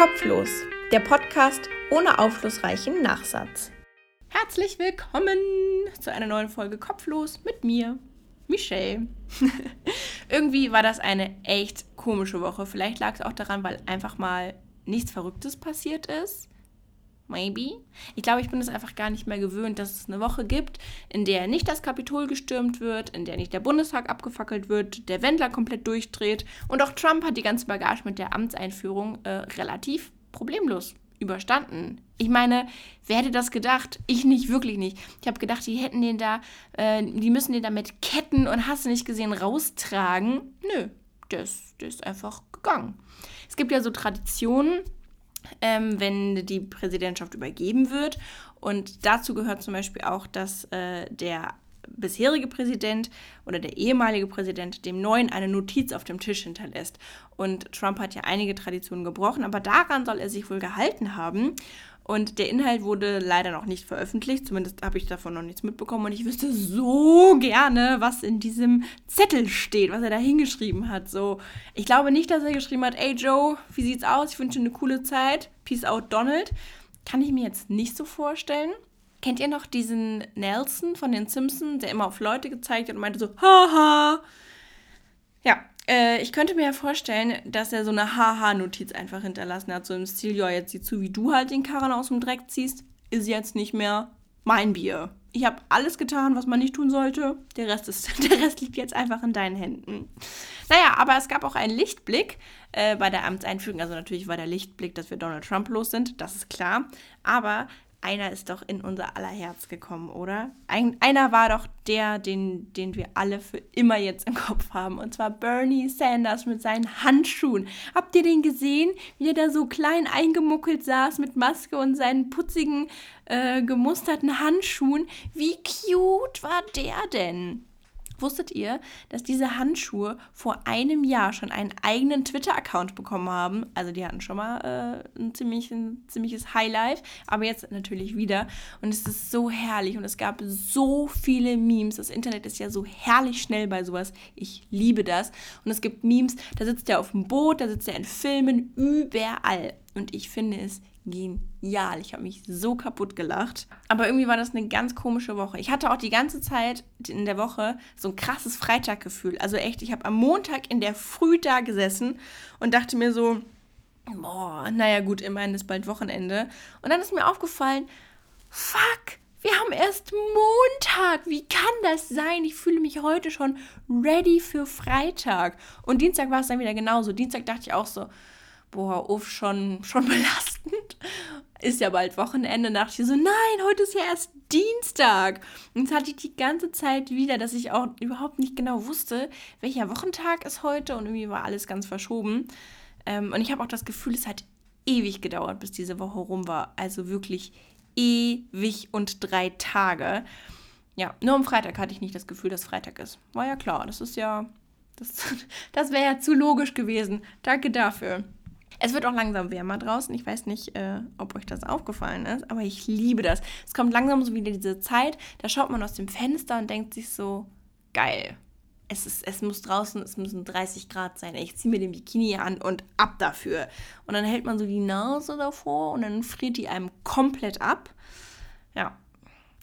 Kopflos, der Podcast ohne aufschlussreichen Nachsatz. Herzlich willkommen zu einer neuen Folge Kopflos mit mir, Michelle. Irgendwie war das eine echt komische Woche. Vielleicht lag es auch daran, weil einfach mal nichts Verrücktes passiert ist. Maybe. Ich glaube, ich bin es einfach gar nicht mehr gewöhnt, dass es eine Woche gibt, in der nicht das Kapitol gestürmt wird, in der nicht der Bundestag abgefackelt wird, der Wendler komplett durchdreht und auch Trump hat die ganze Bagage mit der Amtseinführung äh, relativ problemlos überstanden. Ich meine, wer hätte das gedacht? Ich nicht, wirklich nicht. Ich habe gedacht, die hätten den da, äh, die müssen den da mit Ketten und hast du nicht gesehen raustragen. Nö, der ist, der ist einfach gegangen. Es gibt ja so Traditionen, ähm, wenn die Präsidentschaft übergeben wird. Und dazu gehört zum Beispiel auch, dass äh, der bisherige Präsident oder der ehemalige Präsident dem neuen eine Notiz auf dem Tisch hinterlässt. Und Trump hat ja einige Traditionen gebrochen, aber daran soll er sich wohl gehalten haben. Und der Inhalt wurde leider noch nicht veröffentlicht, zumindest habe ich davon noch nichts mitbekommen. Und ich wüsste so gerne, was in diesem Zettel steht, was er da hingeschrieben hat. So, ich glaube nicht, dass er geschrieben hat, ey Joe, wie sieht's aus? Ich wünsche dir eine coole Zeit. Peace out, Donald. Kann ich mir jetzt nicht so vorstellen. Kennt ihr noch diesen Nelson von den Simpsons, der immer auf Leute gezeigt hat und meinte so, haha. Ja, äh, ich könnte mir ja vorstellen, dass er so eine Haha-Notiz einfach hinterlassen hat, so im Stil, ja, jetzt sieh zu, wie du halt den Karren aus dem Dreck ziehst, ist jetzt nicht mehr mein Bier. Ich habe alles getan, was man nicht tun sollte. Der Rest, ist, der Rest liegt jetzt einfach in deinen Händen. Naja, aber es gab auch einen Lichtblick äh, bei der Amtseinführung. Also natürlich war der Lichtblick, dass wir Donald Trump los sind, das ist klar. Aber einer ist doch in unser aller Herz gekommen, oder? Ein, einer war doch der, den, den wir alle für immer jetzt im Kopf haben. Und zwar Bernie Sanders mit seinen Handschuhen. Habt ihr den gesehen, wie er da so klein eingemuckelt saß mit Maske und seinen putzigen, äh, gemusterten Handschuhen? Wie cute war der denn? Wusstet ihr, dass diese Handschuhe vor einem Jahr schon einen eigenen Twitter-Account bekommen haben? Also die hatten schon mal äh, ein, ziemlich, ein ziemliches Highlight, aber jetzt natürlich wieder. Und es ist so herrlich und es gab so viele Memes. Das Internet ist ja so herrlich schnell bei sowas. Ich liebe das. Und es gibt Memes, da sitzt er auf dem Boot, da sitzt er in Filmen, überall. Und ich finde es genial. Ich habe mich so kaputt gelacht. Aber irgendwie war das eine ganz komische Woche. Ich hatte auch die ganze Zeit in der Woche so ein krasses Freitaggefühl. Also echt, ich habe am Montag in der Früh da gesessen und dachte mir so, boah, naja gut, immerhin ist bald Wochenende. Und dann ist mir aufgefallen, fuck, wir haben erst Montag. Wie kann das sein? Ich fühle mich heute schon ready für Freitag. Und Dienstag war es dann wieder genauso. Dienstag dachte ich auch so, boah, uff, schon, schon belastend. Ist ja bald Wochenende. Da ich so, nein, heute ist ja erst Dienstag. Und jetzt hatte ich die ganze Zeit wieder, dass ich auch überhaupt nicht genau wusste, welcher Wochentag ist heute. Und irgendwie war alles ganz verschoben. Ähm, und ich habe auch das Gefühl, es hat ewig gedauert, bis diese Woche rum war. Also wirklich ewig und drei Tage. Ja, nur am Freitag hatte ich nicht das Gefühl, dass Freitag ist. War ja klar, das ist ja, das, das wäre ja zu logisch gewesen. Danke dafür. Es wird auch langsam wärmer draußen. Ich weiß nicht, äh, ob euch das aufgefallen ist, aber ich liebe das. Es kommt langsam so wieder diese Zeit, da schaut man aus dem Fenster und denkt sich so, geil. Es, ist, es muss draußen, es müssen 30 Grad sein. Ich ziehe mir den Bikini an und ab dafür. Und dann hält man so die Nase davor und dann friert die einem komplett ab. Ja,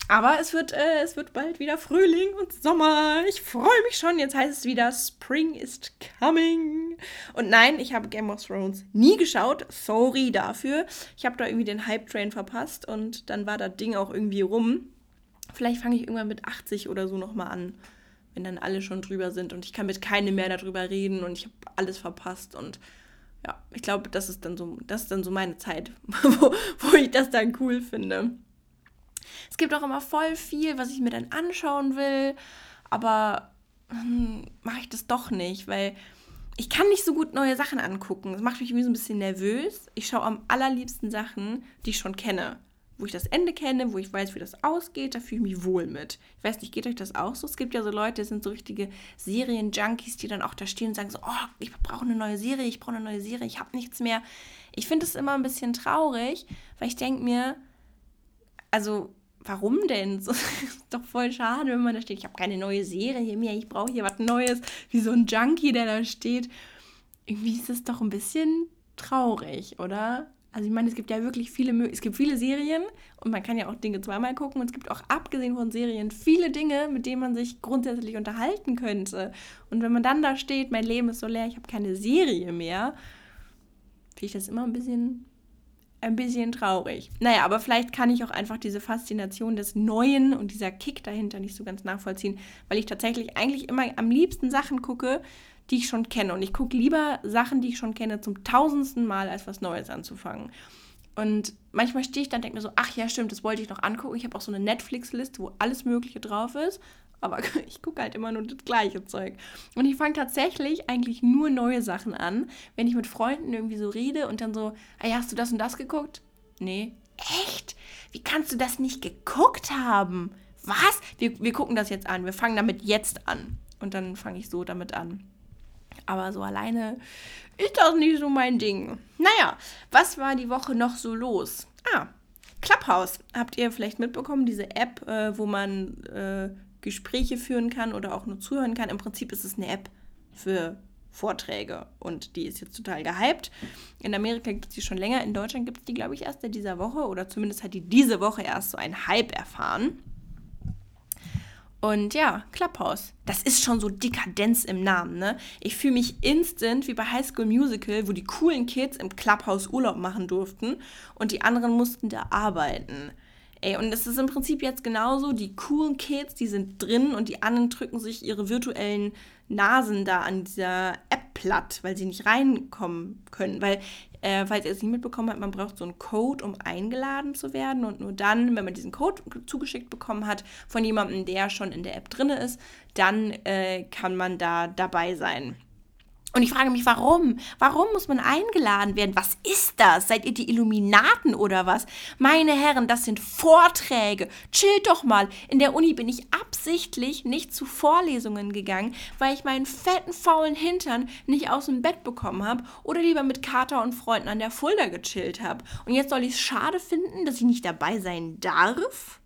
aber es wird, äh, es wird bald wieder Frühling und Sommer. Ich freue mich schon. Jetzt heißt es wieder Spring is coming. Und nein, ich habe Game of Thrones nie geschaut. Sorry dafür. Ich habe da irgendwie den Hype-Train verpasst und dann war das Ding auch irgendwie rum. Vielleicht fange ich irgendwann mit 80 oder so nochmal an, wenn dann alle schon drüber sind und ich kann mit keinem mehr darüber reden und ich habe alles verpasst und ja, ich glaube, das ist dann so, das ist dann so meine Zeit, wo, wo ich das dann cool finde. Es gibt auch immer voll viel, was ich mir dann anschauen will, aber hm, mache ich das doch nicht, weil ich kann nicht so gut neue Sachen angucken. Das macht mich irgendwie so ein bisschen nervös. Ich schaue am allerliebsten Sachen, die ich schon kenne. Wo ich das Ende kenne, wo ich weiß, wie das ausgeht, da fühle ich mich wohl mit. Ich weiß nicht, geht euch das auch so? Es gibt ja so Leute, die sind so richtige Serien-Junkies, die dann auch da stehen und sagen so, oh, ich brauche eine neue Serie, ich brauche eine neue Serie, ich habe nichts mehr. Ich finde es immer ein bisschen traurig, weil ich denke mir, also warum denn? So, ist doch voll schade, wenn man da steht, ich habe keine neue Serie mehr, ich brauche hier was Neues, wie so ein Junkie, der da steht. Irgendwie ist es doch ein bisschen traurig, oder? Also ich meine, es gibt ja wirklich viele, es gibt viele Serien und man kann ja auch Dinge zweimal gucken und es gibt auch abgesehen von Serien viele Dinge, mit denen man sich grundsätzlich unterhalten könnte. Und wenn man dann da steht, mein Leben ist so leer, ich habe keine Serie mehr, finde ich das immer ein bisschen, ein bisschen traurig. Naja, aber vielleicht kann ich auch einfach diese Faszination des Neuen und dieser Kick dahinter nicht so ganz nachvollziehen, weil ich tatsächlich eigentlich immer am liebsten Sachen gucke, die ich schon kenne. Und ich gucke lieber Sachen, die ich schon kenne, zum tausendsten Mal, als was Neues anzufangen. Und manchmal stehe ich dann und denke mir so, ach ja, stimmt, das wollte ich noch angucken. Ich habe auch so eine Netflix-Liste, wo alles Mögliche drauf ist. Aber ich gucke halt immer nur das gleiche Zeug. Und ich fange tatsächlich eigentlich nur neue Sachen an, wenn ich mit Freunden irgendwie so rede und dann so, ja, hast du das und das geguckt? Nee. Echt? Wie kannst du das nicht geguckt haben? Was? Wir, wir gucken das jetzt an. Wir fangen damit jetzt an. Und dann fange ich so damit an. Aber so alleine ist das nicht so mein Ding. Naja, was war die Woche noch so los? Ah, Clubhouse. Habt ihr vielleicht mitbekommen, diese App, äh, wo man äh, Gespräche führen kann oder auch nur zuhören kann? Im Prinzip ist es eine App für Vorträge und die ist jetzt total gehypt. In Amerika gibt es die schon länger, in Deutschland gibt es die, glaube ich, erst in dieser Woche oder zumindest hat die diese Woche erst so einen Hype erfahren. Und ja, Clubhouse. Das ist schon so Dekadenz im Namen, ne? Ich fühle mich instant wie bei High School Musical, wo die coolen Kids im Clubhouse Urlaub machen durften und die anderen mussten da arbeiten. Ey, und es ist im Prinzip jetzt genauso, die coolen Kids, die sind drin und die anderen drücken sich ihre virtuellen Nasen da an dieser App platt, weil sie nicht reinkommen können. Weil äh, falls ihr es nicht mitbekommen habt, man braucht so einen Code, um eingeladen zu werden. Und nur dann, wenn man diesen Code zugeschickt bekommen hat von jemandem, der schon in der App drin ist, dann äh, kann man da dabei sein. Und ich frage mich, warum? Warum muss man eingeladen werden? Was ist das? Seid ihr die Illuminaten oder was? Meine Herren, das sind Vorträge. Chillt doch mal. In der Uni bin ich absichtlich nicht zu Vorlesungen gegangen, weil ich meinen fetten, faulen Hintern nicht aus dem Bett bekommen habe oder lieber mit Kater und Freunden an der Fulda gechillt habe. Und jetzt soll ich es schade finden, dass ich nicht dabei sein darf?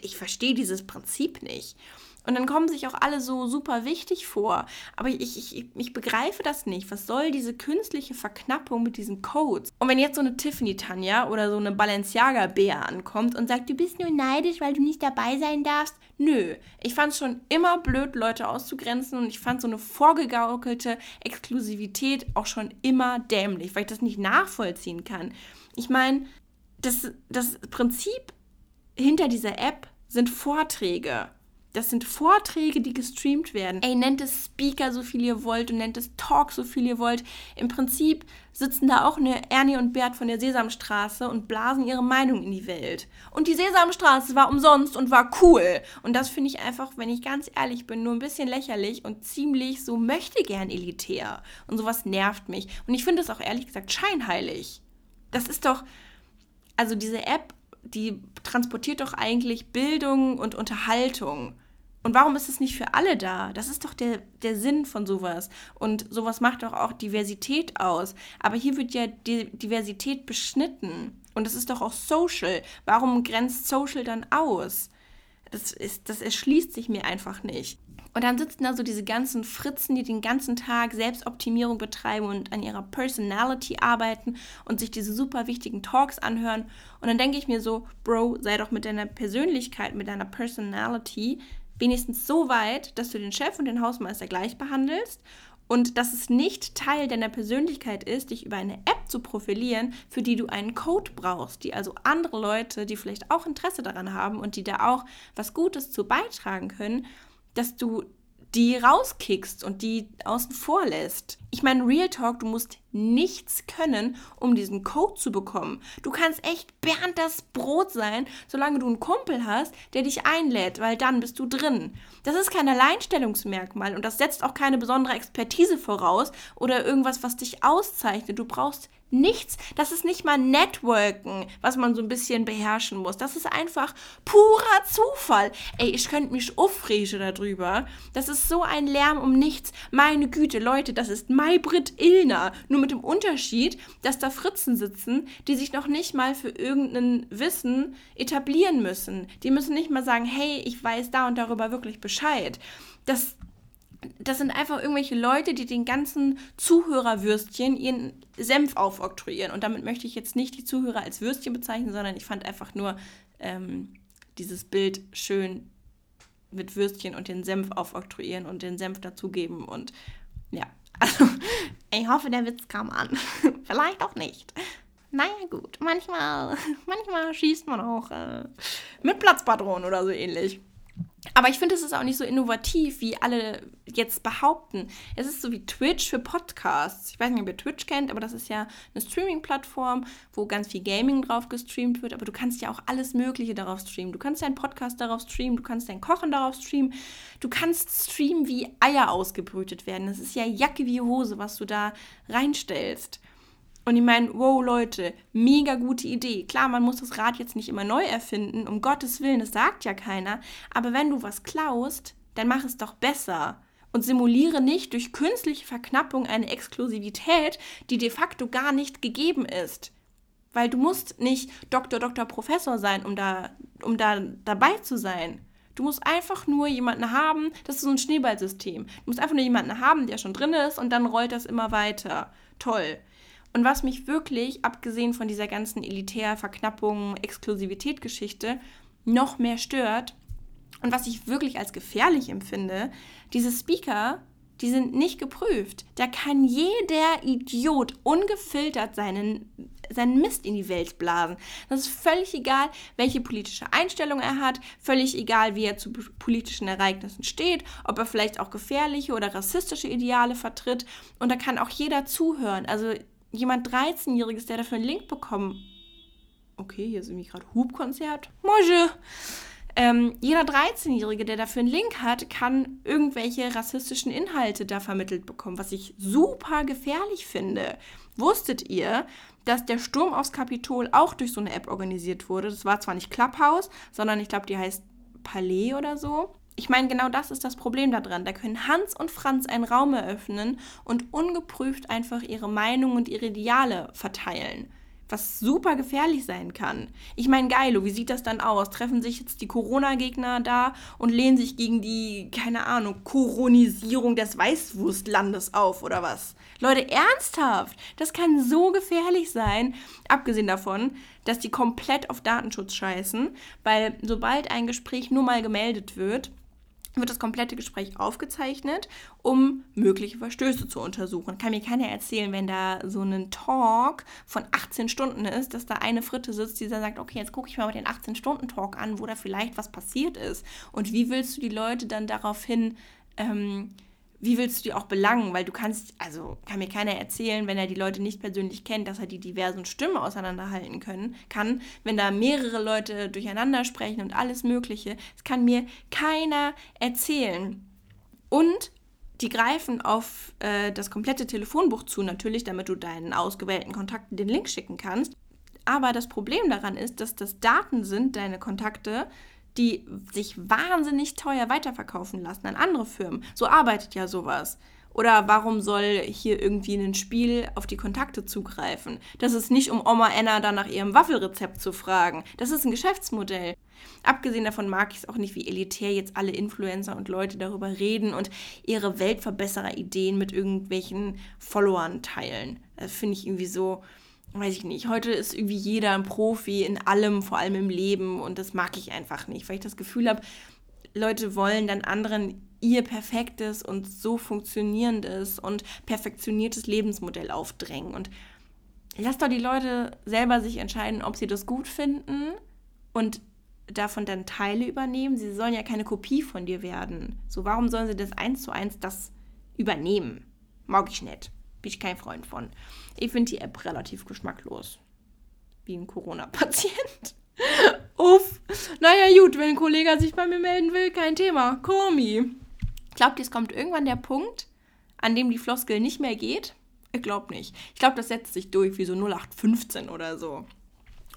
Ich verstehe dieses Prinzip nicht. Und dann kommen sich auch alle so super wichtig vor. Aber ich, ich, ich begreife das nicht. Was soll diese künstliche Verknappung mit diesen Codes? Und wenn jetzt so eine Tiffany Tanja oder so eine Balenciaga Bär ankommt und sagt, du bist nur neidisch, weil du nicht dabei sein darfst. Nö, ich fand es schon immer blöd, Leute auszugrenzen und ich fand so eine vorgegaukelte Exklusivität auch schon immer dämlich, weil ich das nicht nachvollziehen kann. Ich meine, das, das Prinzip hinter dieser App sind Vorträge. Das sind Vorträge, die gestreamt werden. Ey, nennt es Speaker so viel ihr wollt und nennt es Talk so viel ihr wollt. Im Prinzip sitzen da auch eine Ernie und Bert von der Sesamstraße und blasen ihre Meinung in die Welt. Und die Sesamstraße war umsonst und war cool. Und das finde ich einfach, wenn ich ganz ehrlich bin, nur ein bisschen lächerlich und ziemlich so möchte gern elitär. Und sowas nervt mich. Und ich finde es auch ehrlich gesagt scheinheilig. Das ist doch, also diese App die transportiert doch eigentlich Bildung und Unterhaltung. Und warum ist es nicht für alle da? Das ist doch der, der Sinn von sowas. Und sowas macht doch auch Diversität aus. Aber hier wird ja die Diversität beschnitten. Und es ist doch auch Social. Warum grenzt Social dann aus? Das, ist, das erschließt sich mir einfach nicht. Und dann sitzen da so diese ganzen Fritzen, die den ganzen Tag Selbstoptimierung betreiben und an ihrer Personality arbeiten und sich diese super wichtigen Talks anhören. Und dann denke ich mir so, Bro, sei doch mit deiner Persönlichkeit, mit deiner Personality wenigstens so weit, dass du den Chef und den Hausmeister gleich behandelst und dass es nicht Teil deiner Persönlichkeit ist, dich über eine App zu profilieren, für die du einen Code brauchst, die also andere Leute, die vielleicht auch Interesse daran haben und die da auch was Gutes zu beitragen können, dass du die rauskickst und die außen vor lässt. Ich meine, Real Talk, du musst nichts können, um diesen Code zu bekommen. Du kannst echt Bernd das Brot sein, solange du einen Kumpel hast, der dich einlädt, weil dann bist du drin. Das ist kein Alleinstellungsmerkmal und das setzt auch keine besondere Expertise voraus oder irgendwas, was dich auszeichnet. Du brauchst nichts. Das ist nicht mal Networken, was man so ein bisschen beherrschen muss. Das ist einfach purer Zufall. Ey, ich könnte mich aufregen darüber. Das ist so ein Lärm um nichts. Meine Güte, Leute, das ist Maybrit Illner. Nur mit dem Unterschied, dass da Fritzen sitzen, die sich noch nicht mal für irgendein Wissen etablieren müssen. Die müssen nicht mal sagen, hey, ich weiß da und darüber wirklich Bescheid. Das das sind einfach irgendwelche Leute, die den ganzen Zuhörerwürstchen ihren Senf aufoktroyieren. Und damit möchte ich jetzt nicht die Zuhörer als Würstchen bezeichnen, sondern ich fand einfach nur ähm, dieses Bild schön mit Würstchen und den Senf aufoktroyieren und den Senf dazugeben. Und ja, also ich hoffe, der Witz kam an. Vielleicht auch nicht. Naja, gut, manchmal, manchmal schießt man auch äh, mit Platzpatronen oder so ähnlich. Aber ich finde, es ist auch nicht so innovativ, wie alle jetzt behaupten. Es ist so wie Twitch für Podcasts. Ich weiß nicht, ob ihr Twitch kennt, aber das ist ja eine Streaming-Plattform, wo ganz viel Gaming drauf gestreamt wird. Aber du kannst ja auch alles Mögliche darauf streamen. Du kannst deinen Podcast darauf streamen, du kannst dein Kochen darauf streamen. Du kannst streamen, wie Eier ausgebrütet werden. Das ist ja Jacke wie Hose, was du da reinstellst. Und ich meine, wow, Leute, mega gute Idee. Klar, man muss das Rad jetzt nicht immer neu erfinden, um Gottes Willen, das sagt ja keiner. Aber wenn du was klaust, dann mach es doch besser. Und simuliere nicht durch künstliche Verknappung eine Exklusivität, die de facto gar nicht gegeben ist. Weil du musst nicht Doktor, Doktor, Professor sein, um da, um da dabei zu sein. Du musst einfach nur jemanden haben, das ist so ein Schneeballsystem. Du musst einfach nur jemanden haben, der schon drin ist und dann rollt das immer weiter. Toll. Und was mich wirklich, abgesehen von dieser ganzen elitär Verknappung, Exklusivität-Geschichte, noch mehr stört und was ich wirklich als gefährlich empfinde, diese Speaker, die sind nicht geprüft. Da kann jeder Idiot ungefiltert seinen, seinen Mist in die Welt blasen. Das ist völlig egal, welche politische Einstellung er hat, völlig egal, wie er zu politischen Ereignissen steht, ob er vielleicht auch gefährliche oder rassistische Ideale vertritt. Und da kann auch jeder zuhören. Also jemand 13-Jähriges, der dafür einen Link bekommen. Okay, hier ist irgendwie gerade Hubkonzert. Moje. Ähm, jeder 13-Jährige, der dafür einen Link hat, kann irgendwelche rassistischen Inhalte da vermittelt bekommen, was ich super gefährlich finde. Wusstet ihr, dass der Sturm aufs Kapitol auch durch so eine App organisiert wurde? Das war zwar nicht Clubhouse, sondern ich glaube, die heißt Palais oder so. Ich meine, genau das ist das Problem daran. Da können Hans und Franz einen Raum eröffnen und ungeprüft einfach ihre Meinung und ihre Ideale verteilen. Was super gefährlich sein kann. Ich meine, Geilo, wie sieht das dann aus? Treffen sich jetzt die Corona-Gegner da und lehnen sich gegen die, keine Ahnung, Koronisierung des Weißwurstlandes auf oder was? Leute, ernsthaft! Das kann so gefährlich sein. Abgesehen davon, dass die komplett auf Datenschutz scheißen, weil sobald ein Gespräch nur mal gemeldet wird, wird das komplette Gespräch aufgezeichnet, um mögliche Verstöße zu untersuchen. Kann mir keiner erzählen, wenn da so ein Talk von 18 Stunden ist, dass da eine Fritte sitzt, die sagt, okay, jetzt gucke ich mal den 18-Stunden-Talk an, wo da vielleicht was passiert ist. Und wie willst du die Leute dann daraufhin ähm, wie willst du die auch belangen? Weil du kannst, also kann mir keiner erzählen, wenn er die Leute nicht persönlich kennt, dass er die diversen Stimmen auseinanderhalten können, kann, wenn da mehrere Leute durcheinander sprechen und alles Mögliche. Das kann mir keiner erzählen. Und die greifen auf äh, das komplette Telefonbuch zu, natürlich, damit du deinen ausgewählten Kontakten den Link schicken kannst. Aber das Problem daran ist, dass das Daten sind, deine Kontakte, die sich wahnsinnig teuer weiterverkaufen lassen an andere Firmen. So arbeitet ja sowas. Oder warum soll hier irgendwie ein Spiel auf die Kontakte zugreifen? Das ist nicht, um Oma Anna dann nach ihrem Waffelrezept zu fragen. Das ist ein Geschäftsmodell. Abgesehen davon mag ich es auch nicht, wie elitär jetzt alle Influencer und Leute darüber reden und ihre Weltverbesserer-Ideen mit irgendwelchen Followern teilen. Das finde ich irgendwie so, weiß ich nicht, heute ist irgendwie jeder ein Profi in allem, vor allem im Leben und das mag ich einfach nicht, weil ich das Gefühl habe, Leute wollen dann anderen ihr perfektes und so funktionierendes und perfektioniertes Lebensmodell aufdrängen und lass doch die Leute selber sich entscheiden, ob sie das gut finden und davon dann Teile übernehmen. Sie sollen ja keine Kopie von dir werden. So, warum sollen sie das eins zu eins das übernehmen? Mag ich nicht. Bin ich kein Freund von. Ich finde die App relativ geschmacklos. Wie ein Corona-Patient. Uff. Naja, gut, wenn ein Kollege sich bei mir melden will, kein Thema. Komi. Glaubt ihr, es kommt irgendwann der Punkt, an dem die Floskel nicht mehr geht? Ich glaube nicht. Ich glaube, das setzt sich durch wie so 0815 oder so.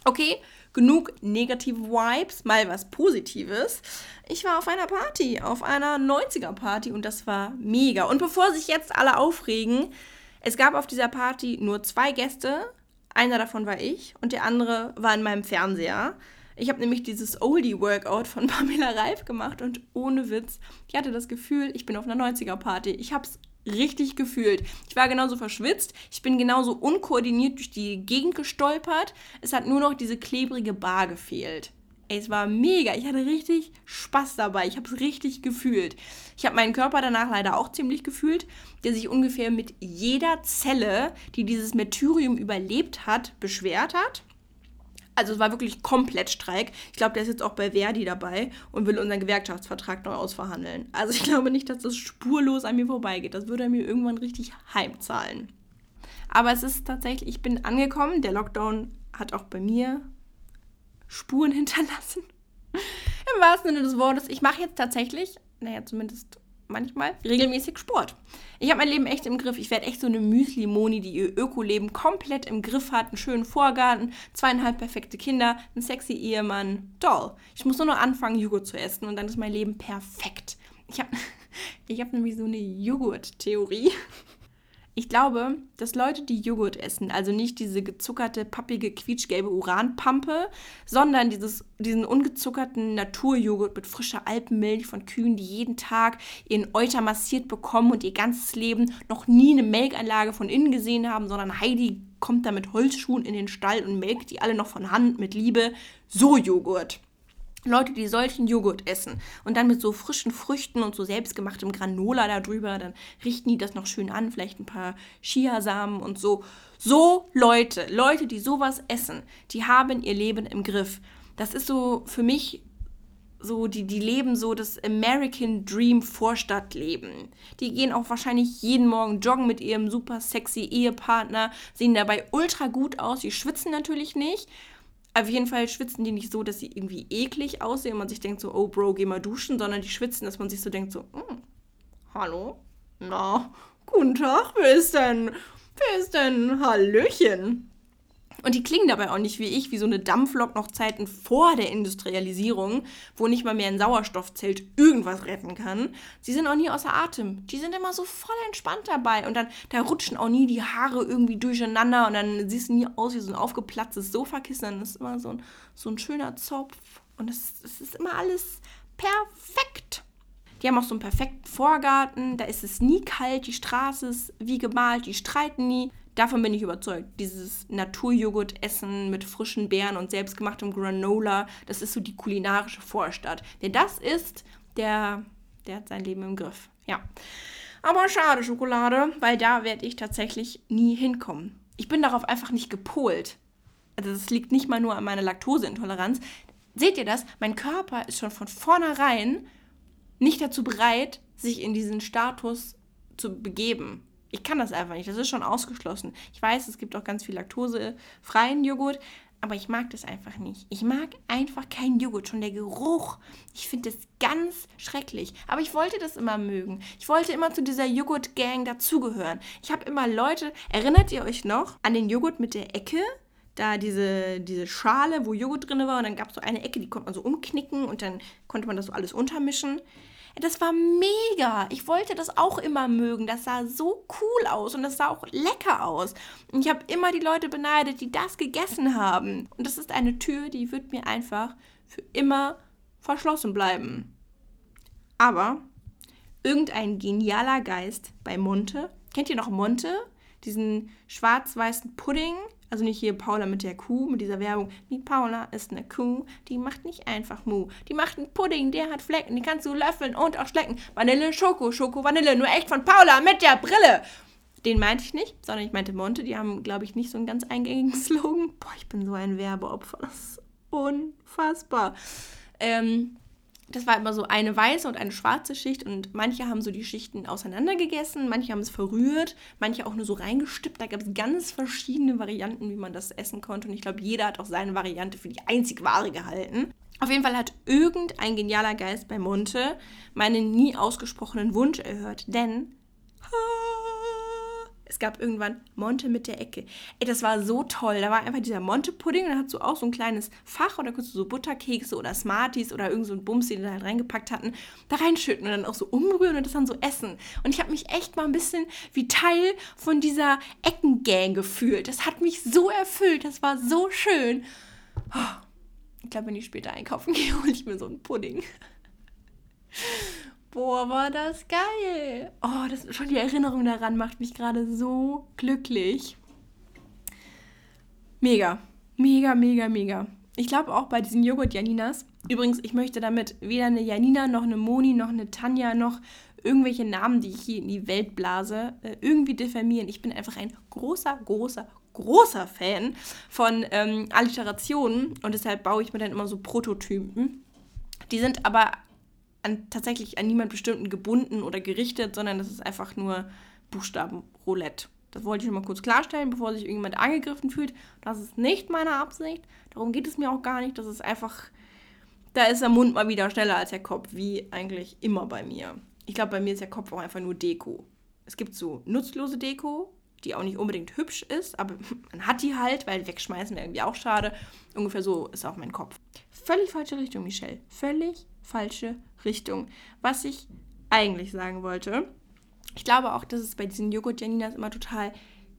Okay, genug negative Vibes, mal was Positives. Ich war auf einer Party, auf einer 90er Party und das war mega. Und bevor sich jetzt alle aufregen, es gab auf dieser Party nur zwei Gäste. Einer davon war ich und der andere war in meinem Fernseher. Ich habe nämlich dieses Oldie-Workout von Pamela Reif gemacht und ohne Witz, ich hatte das Gefühl, ich bin auf einer 90er-Party. Ich habe es richtig gefühlt. Ich war genauso verschwitzt, ich bin genauso unkoordiniert durch die Gegend gestolpert. Es hat nur noch diese klebrige Bar gefehlt. Ey, es war mega. Ich hatte richtig Spaß dabei. Ich habe es richtig gefühlt. Ich habe meinen Körper danach leider auch ziemlich gefühlt, der sich ungefähr mit jeder Zelle, die dieses Methyrium überlebt hat, beschwert hat. Also es war wirklich komplett Streik. Ich glaube, der ist jetzt auch bei Verdi dabei und will unseren Gewerkschaftsvertrag neu ausverhandeln. Also ich glaube nicht, dass das spurlos an mir vorbeigeht. Das würde er mir irgendwann richtig heimzahlen. Aber es ist tatsächlich, ich bin angekommen. Der Lockdown hat auch bei mir Spuren hinterlassen. Im wahrsten Sinne des Wortes. Ich mache jetzt tatsächlich, naja, zumindest manchmal regelmäßig Sport. Ich habe mein Leben echt im Griff. Ich werde echt so eine Müsli-Moni, die ihr Öko-Leben komplett im Griff hat. Einen schönen Vorgarten, zweieinhalb perfekte Kinder, einen sexy Ehemann. Toll. Ich muss nur noch anfangen, Joghurt zu essen und dann ist mein Leben perfekt. Ich habe ich hab nämlich so eine Joghurt-Theorie. Ich glaube, dass Leute, die Joghurt essen, also nicht diese gezuckerte, pappige, quietschgelbe Uranpampe, sondern dieses, diesen ungezuckerten Naturjoghurt mit frischer Alpenmilch von Kühen, die jeden Tag ihren Euter massiert bekommen und ihr ganzes Leben noch nie eine Melkanlage von innen gesehen haben, sondern Heidi kommt da mit Holzschuhen in den Stall und melkt die alle noch von Hand mit Liebe. So Joghurt. Leute, die solchen Joghurt essen und dann mit so frischen Früchten und so selbstgemachtem Granola darüber, dann richten die das noch schön an, vielleicht ein paar Chiasamen und so. So Leute, Leute, die sowas essen, die haben ihr Leben im Griff. Das ist so für mich so, die, die leben so das American Dream Vorstadtleben. Die gehen auch wahrscheinlich jeden Morgen joggen mit ihrem super sexy Ehepartner, sehen dabei ultra gut aus, die schwitzen natürlich nicht auf jeden Fall schwitzen die nicht so, dass sie irgendwie eklig aussehen und man sich denkt so, oh Bro, geh mal duschen, sondern die schwitzen, dass man sich so denkt so, hm, hallo? Na, guten Tag, wer ist denn? Wer ist denn? Hallöchen. Und die klingen dabei auch nicht wie ich, wie so eine Dampflok noch Zeiten vor der Industrialisierung, wo nicht mal mehr ein Sauerstoffzelt irgendwas retten kann. Sie sind auch nie außer Atem. Die sind immer so voll entspannt dabei. Und dann, da rutschen auch nie die Haare irgendwie durcheinander und dann siehst du nie aus wie so ein aufgeplatztes Sofakissen. Das ist immer so ein, so ein schöner Zopf. Und es, es ist immer alles perfekt. Die haben auch so einen perfekten Vorgarten, da ist es nie kalt, die Straße ist wie gemalt, die streiten nie. Davon bin ich überzeugt. Dieses Naturjoghurt-Essen mit frischen Beeren und selbstgemachtem Granola, das ist so die kulinarische Vorstadt. Wer das isst, der, der hat sein Leben im Griff. Ja. Aber schade, Schokolade, weil da werde ich tatsächlich nie hinkommen. Ich bin darauf einfach nicht gepolt. Also das liegt nicht mal nur an meiner Laktoseintoleranz. Seht ihr das? Mein Körper ist schon von vornherein nicht dazu bereit, sich in diesen Status zu begeben. Ich kann das einfach nicht. Das ist schon ausgeschlossen. Ich weiß, es gibt auch ganz viel laktosefreien Joghurt, aber ich mag das einfach nicht. Ich mag einfach keinen Joghurt. Schon der Geruch. Ich finde das ganz schrecklich. Aber ich wollte das immer mögen. Ich wollte immer zu dieser Joghurt-Gang dazugehören. Ich habe immer Leute. Erinnert ihr euch noch an den Joghurt mit der Ecke? Da diese, diese Schale, wo Joghurt drin war. Und dann gab es so eine Ecke, die konnte man so umknicken und dann konnte man das so alles untermischen. Das war mega. Ich wollte das auch immer mögen. Das sah so cool aus und das sah auch lecker aus. Und ich habe immer die Leute beneidet, die das gegessen haben. Und das ist eine Tür, die wird mir einfach für immer verschlossen bleiben. Aber irgendein genialer Geist bei Monte. Kennt ihr noch Monte? Diesen schwarz-weißen Pudding also nicht hier Paula mit der Kuh, mit dieser Werbung. Die Paula ist eine Kuh, die macht nicht einfach Mu. Die macht einen Pudding, der hat Flecken, die kannst du löffeln und auch schlecken. Vanille, Schoko, Schoko, Vanille, nur echt von Paula mit der Brille. Den meinte ich nicht, sondern ich meinte Monte. Die haben, glaube ich, nicht so einen ganz eingängigen Slogan. Boah, ich bin so ein Werbeopfer. Das ist unfassbar. Ähm, das war immer so eine weiße und eine schwarze Schicht und manche haben so die Schichten auseinandergegessen, manche haben es verrührt, manche auch nur so reingestippt. Da gab es ganz verschiedene Varianten, wie man das essen konnte und ich glaube, jeder hat auch seine Variante für die einzig wahre gehalten. Auf jeden Fall hat irgendein genialer Geist bei Monte meinen nie ausgesprochenen Wunsch erhört, denn es gab irgendwann Monte mit der Ecke. Ey, das war so toll. Da war einfach dieser Monte-Pudding und dann hast du auch so ein kleines Fach und da konntest du so Butterkekse oder Smarties oder irgend so ein Bums, den die da halt reingepackt hatten, da reinschütten und dann auch so umrühren und das dann so essen. Und ich habe mich echt mal ein bisschen wie Teil von dieser Eckengang gefühlt. Das hat mich so erfüllt. Das war so schön. Ich glaube, wenn ich später einkaufen gehe, hole ich mir so einen Pudding. Boah, war das geil. Oh, das, schon die Erinnerung daran macht mich gerade so glücklich. Mega. Mega, mega, mega. Ich glaube auch bei diesen Joghurt-Janinas. Übrigens, ich möchte damit weder eine Janina noch eine Moni noch eine Tanja noch irgendwelche Namen, die ich hier in die Welt blase, äh, irgendwie diffamieren. Ich bin einfach ein großer, großer, großer Fan von ähm, Alliterationen und deshalb baue ich mir dann immer so Prototypen. Die sind aber an, tatsächlich an niemand bestimmten gebunden oder gerichtet, sondern das ist einfach nur Buchstabenroulette. Das wollte ich schon mal kurz klarstellen, bevor sich irgendjemand angegriffen fühlt. Das ist nicht meine Absicht. Darum geht es mir auch gar nicht. Das ist einfach, da ist der Mund mal wieder schneller als der Kopf, wie eigentlich immer bei mir. Ich glaube, bei mir ist der Kopf auch einfach nur Deko. Es gibt so nutzlose Deko, die auch nicht unbedingt hübsch ist, aber man hat die halt, weil wegschmeißen wäre irgendwie auch schade. Ungefähr so ist auch mein Kopf. Völlig falsche Richtung, Michelle. Völlig falsche Richtung. Was ich eigentlich sagen wollte, ich glaube auch, dass es bei diesen Joghurt-Janinas immer total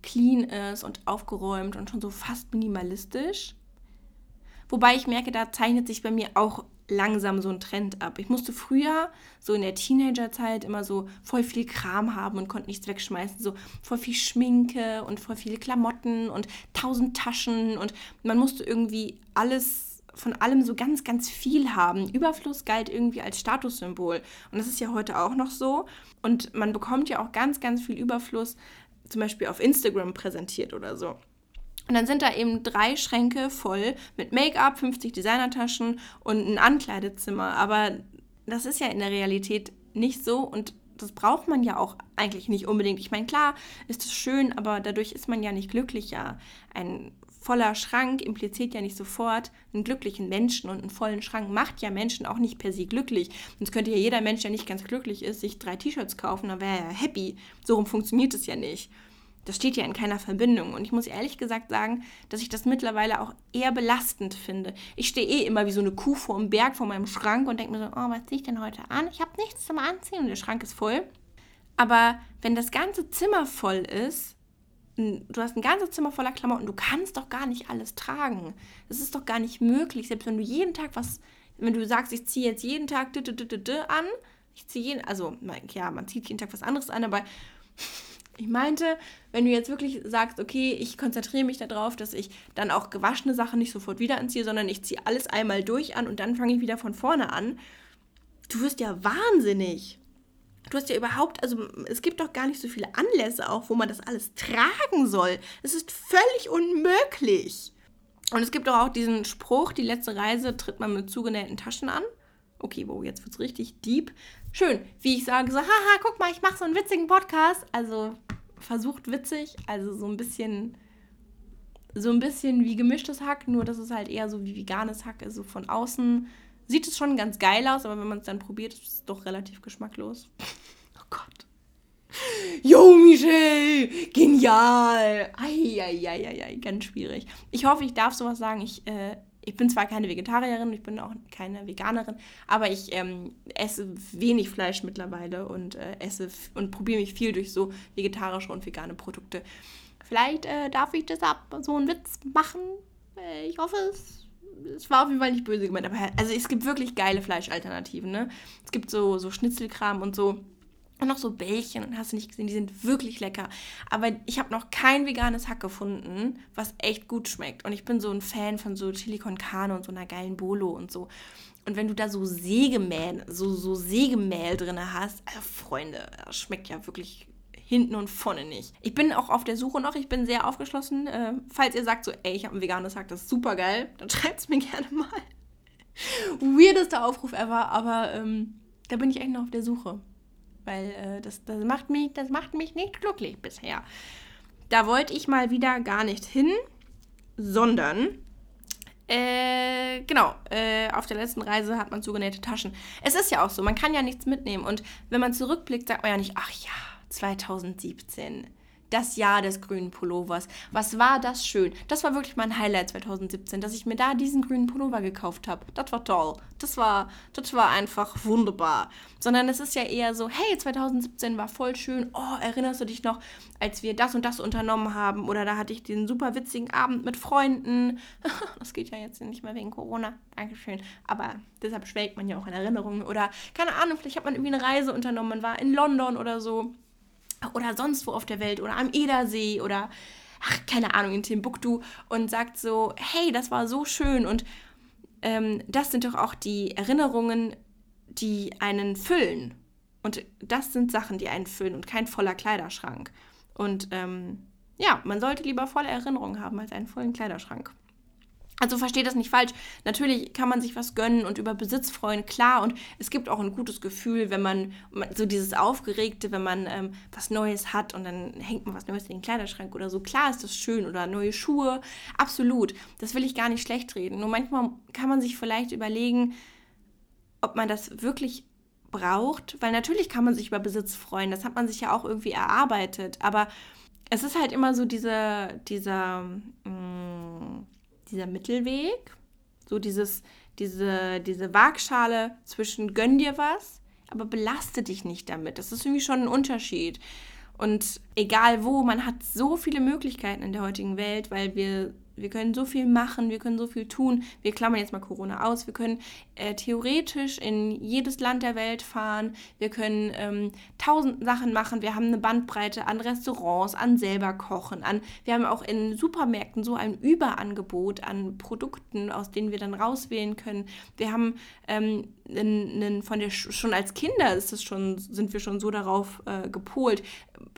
clean ist und aufgeräumt und schon so fast minimalistisch. Wobei ich merke, da zeichnet sich bei mir auch langsam so ein Trend ab. Ich musste früher, so in der Teenagerzeit, immer so voll viel Kram haben und konnte nichts wegschmeißen. So voll viel Schminke und voll viele Klamotten und tausend Taschen und man musste irgendwie alles von allem so ganz, ganz viel haben. Überfluss galt irgendwie als Statussymbol. Und das ist ja heute auch noch so. Und man bekommt ja auch ganz, ganz viel Überfluss, zum Beispiel auf Instagram präsentiert oder so. Und dann sind da eben drei Schränke voll mit Make-up, 50 Designertaschen und ein Ankleidezimmer. Aber das ist ja in der Realität nicht so und das braucht man ja auch eigentlich nicht unbedingt. Ich meine, klar ist es schön, aber dadurch ist man ja nicht glücklicher. Ein voller Schrank impliziert ja nicht sofort einen glücklichen Menschen und einen vollen Schrank macht ja Menschen auch nicht per se glücklich. Sonst könnte ja jeder Mensch, der nicht ganz glücklich ist, sich drei T-Shirts kaufen, dann wäre er happy. So rum funktioniert es ja nicht. Das steht ja in keiner Verbindung. Und ich muss ehrlich gesagt sagen, dass ich das mittlerweile auch eher belastend finde. Ich stehe eh immer wie so eine Kuh vor dem Berg vor meinem Schrank und denke mir so, oh, was ziehe ich denn heute an? Ich habe nichts zum Anziehen und der Schrank ist voll. Aber wenn das ganze Zimmer voll ist, du hast ein ganzes Zimmer voller Klamotten, du kannst doch gar nicht alles tragen. Das ist doch gar nicht möglich. Selbst wenn du jeden Tag was, wenn du sagst, ich ziehe jetzt jeden Tag an, ich ziehe jeden, also ja, man zieht jeden Tag was anderes an, aber ich meinte, wenn du jetzt wirklich sagst, okay, ich konzentriere mich darauf, dass ich dann auch gewaschene Sachen nicht sofort wieder anziehe, sondern ich ziehe alles einmal durch an und dann fange ich wieder von vorne an, du wirst ja wahnsinnig. Du hast ja überhaupt, also es gibt doch gar nicht so viele Anlässe auch, wo man das alles tragen soll. Es ist völlig unmöglich. Und es gibt doch auch diesen Spruch, die letzte Reise tritt man mit zugenähten Taschen an. Okay, wow, jetzt wird es richtig deep. Schön, wie ich sage, so, haha, guck mal, ich mache so einen witzigen Podcast. Also versucht witzig, also so ein bisschen, so ein bisschen wie gemischtes Hack, nur dass es halt eher so wie veganes Hack ist, so von außen sieht es schon ganz geil aus, aber wenn man es dann probiert, ist es doch relativ geschmacklos. oh Gott. Yo, Michelle! Genial! Eieieiei, ganz schwierig. Ich hoffe, ich darf sowas sagen. Ich, äh, ich bin zwar keine Vegetarierin, ich bin auch keine Veganerin, aber ich ähm, esse wenig Fleisch mittlerweile und äh, esse und probiere mich viel durch so vegetarische und vegane Produkte. Vielleicht äh, darf ich deshalb so einen Witz machen. Äh, ich hoffe, es es war auf jeden Fall nicht böse gemeint, aber also es gibt wirklich geile Fleischalternativen, ne? Es gibt so, so Schnitzelkram und so. Und noch so Bällchen und hast du nicht gesehen, die sind wirklich lecker. Aber ich habe noch kein veganes Hack gefunden, was echt gut schmeckt. Und ich bin so ein Fan von so Chili con Carne und so einer geilen Bolo und so. Und wenn du da so Sägemehl, so, so Sägemehl drin hast, also Freunde, das schmeckt ja wirklich hinten und vorne nicht. Ich bin auch auf der Suche noch, ich bin sehr aufgeschlossen. Äh, falls ihr sagt so, ey, ich habe ein veganes Hack, das ist super geil, dann schreibt es mir gerne mal. Weirdester Aufruf ever, aber ähm, da bin ich echt noch auf der Suche. Weil äh, das, das, macht mich, das macht mich nicht glücklich bisher. Da wollte ich mal wieder gar nicht hin, sondern äh, genau, äh, auf der letzten Reise hat man zugenähte Taschen. Es ist ja auch so, man kann ja nichts mitnehmen. Und wenn man zurückblickt, sagt man ja nicht, ach ja, 2017. das Jahr des grünen Pullovers. Was war das schön? Das war wirklich mein Highlight 2017, dass ich mir da diesen grünen Pullover gekauft habe. Das war toll. Das war, das war einfach wunderbar. Sondern es ist ja eher so, hey, 2017 war voll schön. Oh, erinnerst du dich noch, als wir das und das unternommen haben? Oder da hatte ich den super witzigen Abend mit Freunden. Das geht ja jetzt nicht mehr wegen Corona. Dankeschön. Aber deshalb schwelgt man ja auch in Erinnerungen. Oder keine Ahnung, vielleicht hat man irgendwie eine Reise unternommen. Man war in London oder so oder sonst wo auf der Welt oder am Edersee oder ach, keine Ahnung, in Timbuktu und sagt so, hey, das war so schön und ähm, das sind doch auch die Erinnerungen, die einen füllen. Und das sind Sachen, die einen füllen und kein voller Kleiderschrank. Und ähm, ja, man sollte lieber volle Erinnerungen haben als einen vollen Kleiderschrank. Also versteht das nicht falsch. Natürlich kann man sich was gönnen und über Besitz freuen, klar. Und es gibt auch ein gutes Gefühl, wenn man so dieses Aufgeregte, wenn man ähm, was Neues hat und dann hängt man was Neues in den Kleiderschrank oder so. Klar ist das schön oder neue Schuhe. Absolut. Das will ich gar nicht schlecht reden. Nur manchmal kann man sich vielleicht überlegen, ob man das wirklich braucht. Weil natürlich kann man sich über Besitz freuen. Das hat man sich ja auch irgendwie erarbeitet. Aber es ist halt immer so dieser, dieser, mh, mm, dieser Mittelweg, so dieses, diese, diese Waagschale zwischen gönn dir was, aber belaste dich nicht damit. Das ist irgendwie schon ein Unterschied. Und egal wo, man hat so viele Möglichkeiten in der heutigen Welt, weil wir wir können so viel machen, wir können so viel tun. Wir klammern jetzt mal Corona aus. Wir können äh, theoretisch in jedes Land der Welt fahren. Wir können ähm, tausend Sachen machen. Wir haben eine Bandbreite an Restaurants, an selber kochen, an. Wir haben auch in Supermärkten so ein Überangebot an Produkten, aus denen wir dann rauswählen können. Wir haben ähm, in, in, von der schon als Kinder ist es schon, sind wir schon so darauf äh, gepolt,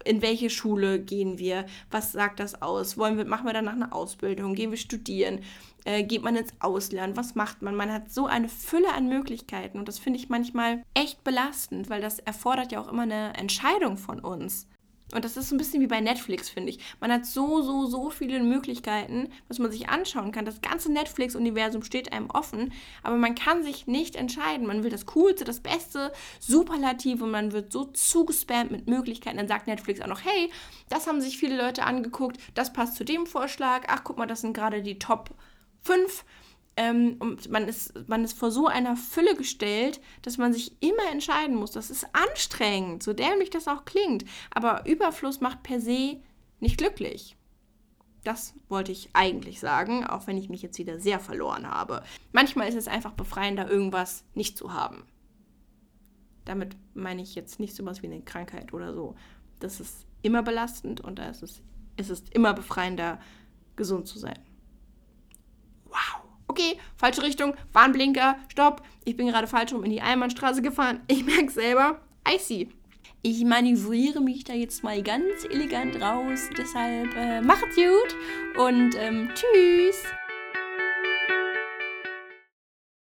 in welche Schule gehen wir, was sagt das aus, wollen wir, machen wir danach eine Ausbildung, gehen wir studieren, äh, geht man ins Ausland, was macht man? Man hat so eine Fülle an Möglichkeiten und das finde ich manchmal echt belastend, weil das erfordert ja auch immer eine Entscheidung von uns. Und das ist so ein bisschen wie bei Netflix, finde ich. Man hat so, so, so viele Möglichkeiten, was man sich anschauen kann. Das ganze Netflix-Universum steht einem offen, aber man kann sich nicht entscheiden. Man will das Coolste, das Beste, Superlativ und man wird so zugespammt mit Möglichkeiten. Dann sagt Netflix auch noch, hey, das haben sich viele Leute angeguckt, das passt zu dem Vorschlag. Ach, guck mal, das sind gerade die Top 5 ähm, und man ist, man ist vor so einer Fülle gestellt, dass man sich immer entscheiden muss. Das ist anstrengend, so dämlich das auch klingt. Aber Überfluss macht per se nicht glücklich. Das wollte ich eigentlich sagen, auch wenn ich mich jetzt wieder sehr verloren habe. Manchmal ist es einfach befreiender, irgendwas nicht zu haben. Damit meine ich jetzt nicht so was wie eine Krankheit oder so. Das ist immer belastend und es ist, es ist immer befreiender, gesund zu sein okay, falsche Richtung, Warnblinker, stopp, ich bin gerade falsch rum in die Einbahnstraße gefahren. Ich merke selber, I see. Ich manövriere mich da jetzt mal ganz elegant raus, deshalb äh, macht's gut und ähm, tschüss.